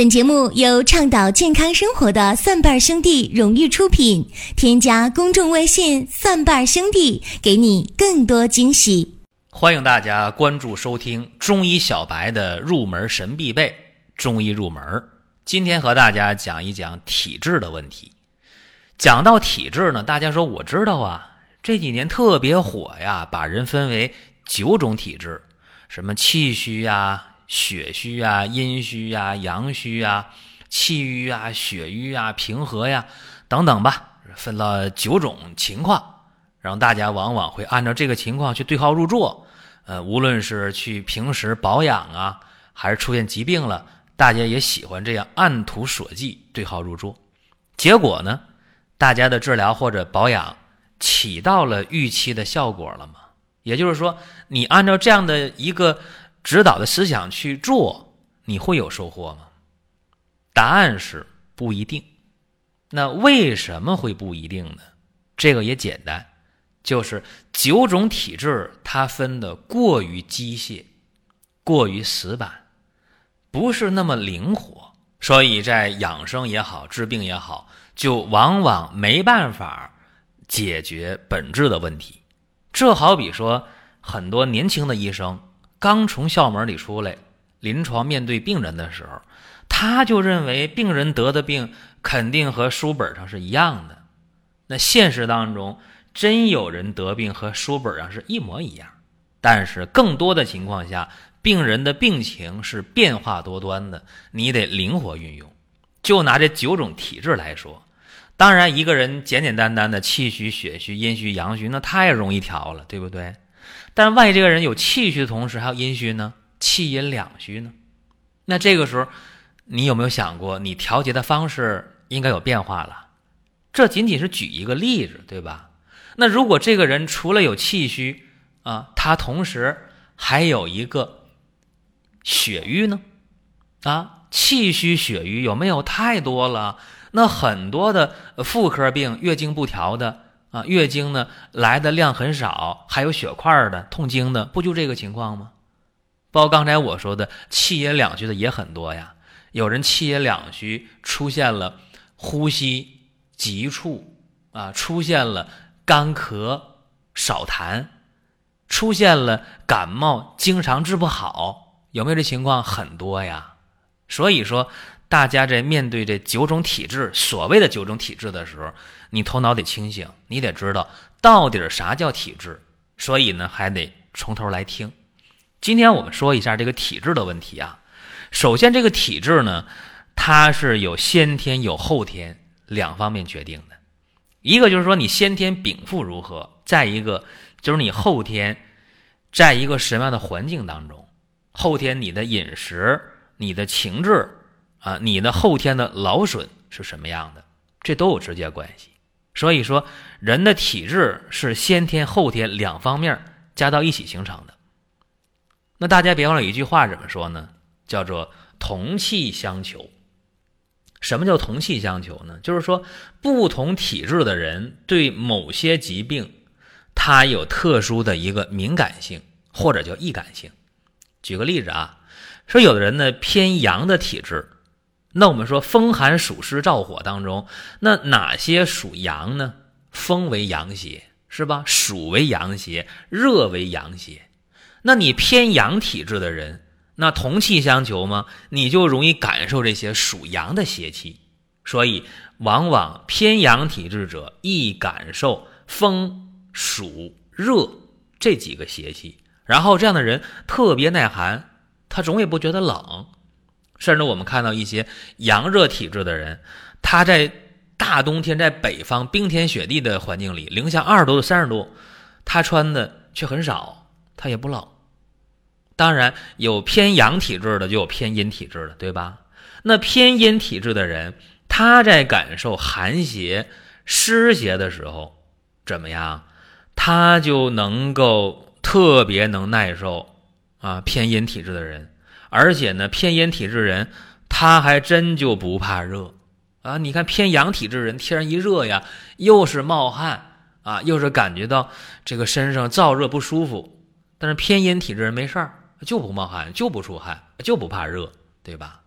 本节目由倡导健康生活的蒜瓣兄弟荣誉出品。添加公众微信“蒜瓣兄弟”，给你更多惊喜。欢迎大家关注收听中医小白的入门神必备《中医入门》。今天和大家讲一讲体质的问题。讲到体质呢，大家说我知道啊，这几年特别火呀，把人分为九种体质，什么气虚呀。血虚啊，阴虚啊，阳虚啊，气郁啊，血瘀啊，平和呀，等等吧，分了九种情况，然后大家往往会按照这个情况去对号入座。呃，无论是去平时保养啊，还是出现疾病了，大家也喜欢这样按图索骥，对号入座。结果呢，大家的治疗或者保养起到了预期的效果了吗？也就是说，你按照这样的一个。指导的思想去做，你会有收获吗？答案是不一定。那为什么会不一定呢？这个也简单，就是九种体质它分的过于机械、过于死板，不是那么灵活，所以在养生也好、治病也好，就往往没办法解决本质的问题。这好比说，很多年轻的医生。刚从校门里出来，临床面对病人的时候，他就认为病人得的病肯定和书本上是一样的。那现实当中，真有人得病和书本上是一模一样，但是更多的情况下，病人的病情是变化多端的，你得灵活运用。就拿这九种体质来说，当然一个人简简单单的气虚、血虚、阴虚、阳虚，那太容易调了，对不对？但万一这个人有气虚的同时还有阴虚呢？气阴两虚呢？那这个时候，你有没有想过，你调节的方式应该有变化了？这仅仅是举一个例子，对吧？那如果这个人除了有气虚啊，他同时还有一个血瘀呢？啊，气虚血瘀有没有太多了？那很多的妇科病，月经不调的。啊，月经呢来的量很少，还有血块的痛经的，不就这个情况吗？包括刚才我说的气也两虚的也很多呀。有人气也两虚出现了呼吸急促啊，出现了干咳少痰，出现了感冒经常治不好，有没有这情况？很多呀。所以说。大家在面对这九种体质，所谓的九种体质的时候，你头脑得清醒，你得知道到底啥叫体质。所以呢，还得从头来听。今天我们说一下这个体质的问题啊。首先，这个体质呢，它是有先天有后天两方面决定的。一个就是说你先天禀赋如何，再一个就是你后天在一个什么样的环境当中，后天你的饮食、你的情志。啊，你的后天的劳损是什么样的？这都有直接关系。所以说，人的体质是先天后天两方面加到一起形成的。那大家别忘了一句话怎么说呢？叫做同气相求。什么叫同气相求呢？就是说，不同体质的人对某些疾病，他有特殊的一个敏感性或者叫易感性。举个例子啊，说有的人呢偏阳的体质。那我们说风寒暑湿燥火当中，那哪些属阳呢？风为阳邪，是吧？暑为阳邪，热为阳邪。那你偏阳体质的人，那同气相求吗？你就容易感受这些属阳的邪气。所以，往往偏阳体质者易感受风、暑、热这几个邪气。然后，这样的人特别耐寒，他总也不觉得冷。甚至我们看到一些阳热体质的人，他在大冬天在北方冰天雪地的环境里，零下二十度、三十度，他穿的却很少，他也不冷。当然，有偏阳体质的，就有偏阴体质的，对吧？那偏阴体质的人，他在感受寒邪、湿邪的时候，怎么样？他就能够特别能耐受啊。偏阴体质的人。而且呢，偏阴体质人，他还真就不怕热啊！你看偏阳体质人，天一热呀，又是冒汗啊，又是感觉到这个身上燥热不舒服。但是偏阴体质人没事儿，就不冒汗，就不出汗，就不怕热，对吧？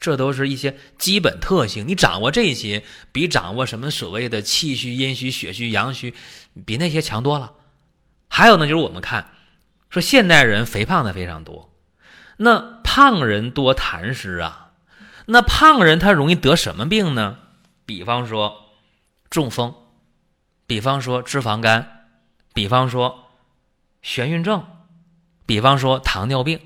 这都是一些基本特性。你掌握这些，比掌握什么所谓的气虚、阴虚、血虚、阳虚，比那些强多了。还有呢，就是我们看，说现代人肥胖的非常多，那胖人多痰湿啊，那胖人他容易得什么病呢？比方说中风，比方说脂肪肝，比方说眩晕症，比方说糖尿病，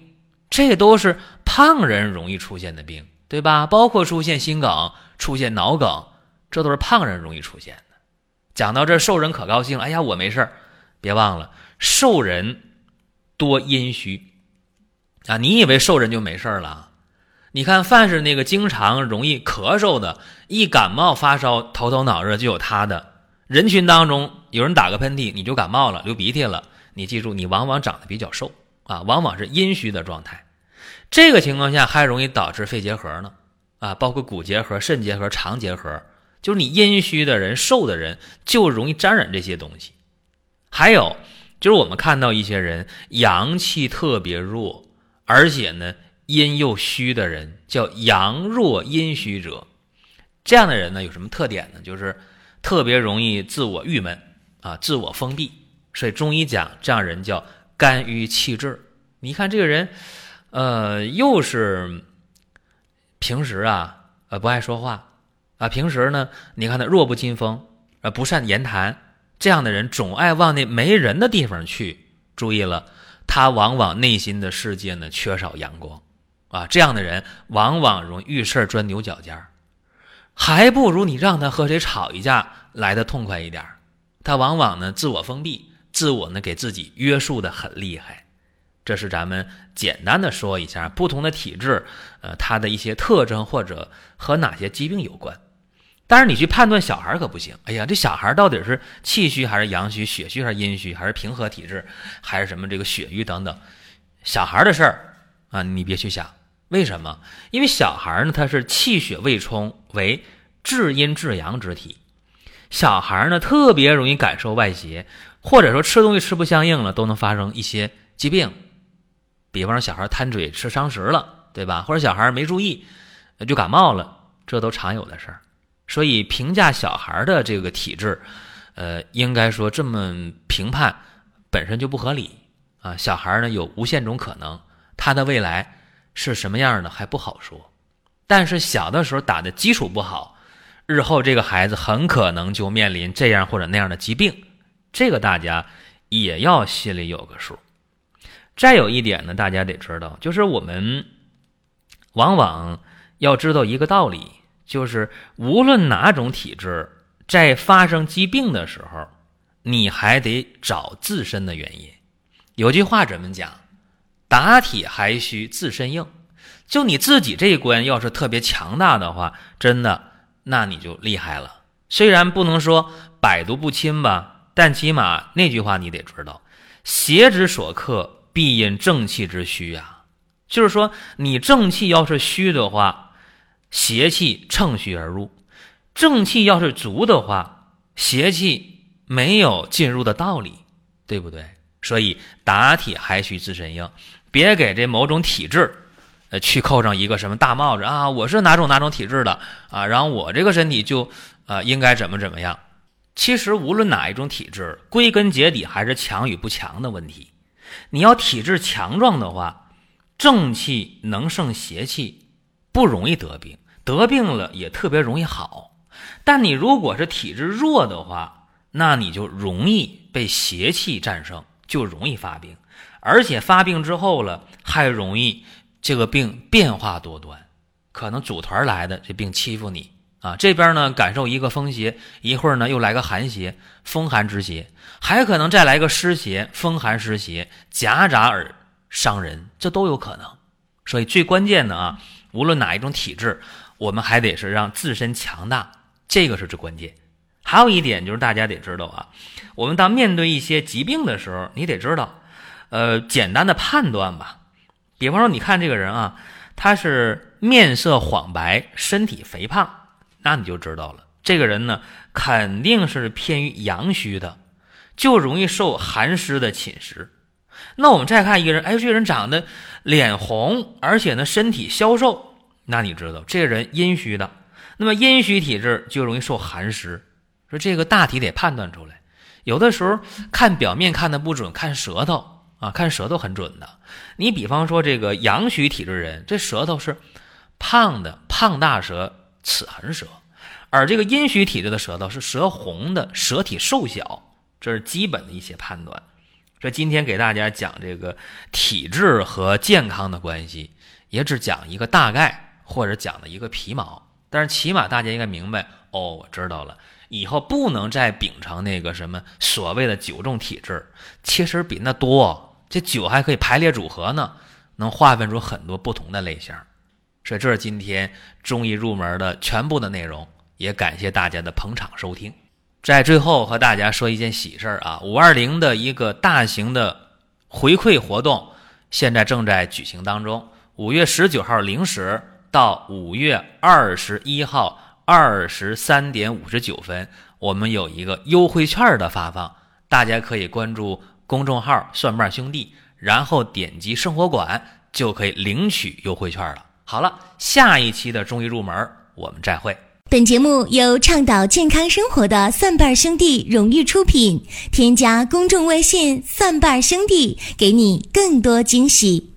这都是胖人容易出现的病，对吧？包括出现心梗、出现脑梗，这都是胖人容易出现的。讲到这，瘦人可高兴了，哎呀，我没事儿。别忘了，瘦人多阴虚啊！你以为瘦人就没事了？你看，凡是那个经常容易咳嗽的，一感冒发烧、头疼脑热就有他的人群当中，有人打个喷嚏，你就感冒了、流鼻涕了。你记住，你往往长得比较瘦啊，往往是阴虚的状态。这个情况下还容易导致肺结核呢啊，包括骨结核、肾结核、肠结核，就是你阴虚的人、瘦的人就容易沾染这些东西。还有就是我们看到一些人阳气特别弱，而且呢阴又虚的人，叫阳弱阴虚者。这样的人呢有什么特点呢？就是特别容易自我郁闷啊，自我封闭。所以中医讲这样人叫肝郁气滞。你看这个人，呃，又是平时啊呃不爱说话啊，平时呢你看他弱不禁风，呃不善言谈。这样的人总爱往那没人的地方去。注意了，他往往内心的世界呢缺少阳光啊。这样的人往往容易遇事钻牛角尖儿，还不如你让他和谁吵一架来的痛快一点儿。他往往呢自我封闭，自我呢给自己约束的很厉害。这是咱们简单的说一下不同的体质，呃，它的一些特征或者和哪些疾病有关。但是你去判断小孩可不行。哎呀，这小孩到底是气虚还是阳虚、血虚还是阴虚，还是平和体质，还是什么这个血瘀等等？小孩的事儿啊，你别去想。为什么？因为小孩呢，他是气血未充，为至阴至阳之体。小孩呢，特别容易感受外邪，或者说吃东西吃不相应了，都能发生一些疾病。比方说，小孩贪嘴吃伤食了，对吧？或者小孩没注意就感冒了，这都常有的事儿。所以评价小孩的这个体质，呃，应该说这么评判本身就不合理啊。小孩呢有无限种可能，他的未来是什么样的还不好说。但是小的时候打的基础不好，日后这个孩子很可能就面临这样或者那样的疾病，这个大家也要心里有个数。再有一点呢，大家得知道，就是我们往往要知道一个道理。就是无论哪种体质，在发生疾病的时候，你还得找自身的原因。有句话怎么讲？打铁还需自身硬。就你自己这一关要是特别强大的话，真的，那你就厉害了。虽然不能说百毒不侵吧，但起码那句话你得知道：邪之所克，必因正气之虚啊。就是说，你正气要是虚的话。邪气乘虚而入，正气要是足的话，邪气没有进入的道理，对不对？所以打铁还需自身硬，别给这某种体质，呃，去扣上一个什么大帽子啊！我是哪种哪种体质的啊？然后我这个身体就啊应该怎么怎么样？其实无论哪一种体质，归根结底还是强与不强的问题。你要体质强壮的话，正气能胜邪气，不容易得病。得病了也特别容易好，但你如果是体质弱的话，那你就容易被邪气战胜，就容易发病，而且发病之后了还容易这个病变化多端，可能组团来的这病欺负你啊，这边呢感受一个风邪，一会儿呢又来个寒邪，风寒之邪，还可能再来个湿邪，风寒湿邪夹杂而伤人，这都有可能。所以最关键的啊，无论哪一种体质。我们还得是让自身强大，这个是最关键。还有一点就是大家得知道啊，我们当面对一些疾病的时候，你得知道，呃，简单的判断吧。比方说，你看这个人啊，他是面色黄白，身体肥胖，那你就知道了，这个人呢肯定是偏于阳虚的，就容易受寒湿的侵蚀。那我们再看一个人，哎，这个人长得脸红，而且呢身体消瘦。那你知道这人阴虚的，那么阴虚体质就容易受寒湿，说这个大体得判断出来。有的时候看表面看的不准，看舌头啊，看舌头很准的。你比方说这个阳虚体质人，这舌头是胖的，胖大舌，齿痕舌；而这个阴虚体质的舌头是舌红的，舌体瘦小，这是基本的一些判断。这今天给大家讲这个体质和健康的关系，也只讲一个大概，或者讲的一个皮毛，但是起码大家应该明白哦，我知道了。以后不能再秉承那个什么所谓的九重体质，其实比那多。这九还可以排列组合呢，能划分出很多不同的类型。所以这是今天中医入门的全部的内容，也感谢大家的捧场收听。在最后和大家说一件喜事儿啊，五二零的一个大型的回馈活动，现在正在举行当中。五月十九号零时到五月二十一号。二十三点五十九分，我们有一个优惠券的发放，大家可以关注公众号“蒜瓣兄弟”，然后点击生活馆就可以领取优惠券了。好了，下一期的中医入门，我们再会。本节目由倡导健康生活的蒜瓣兄弟荣誉出品，添加公众微信“蒜瓣兄弟”，给你更多惊喜。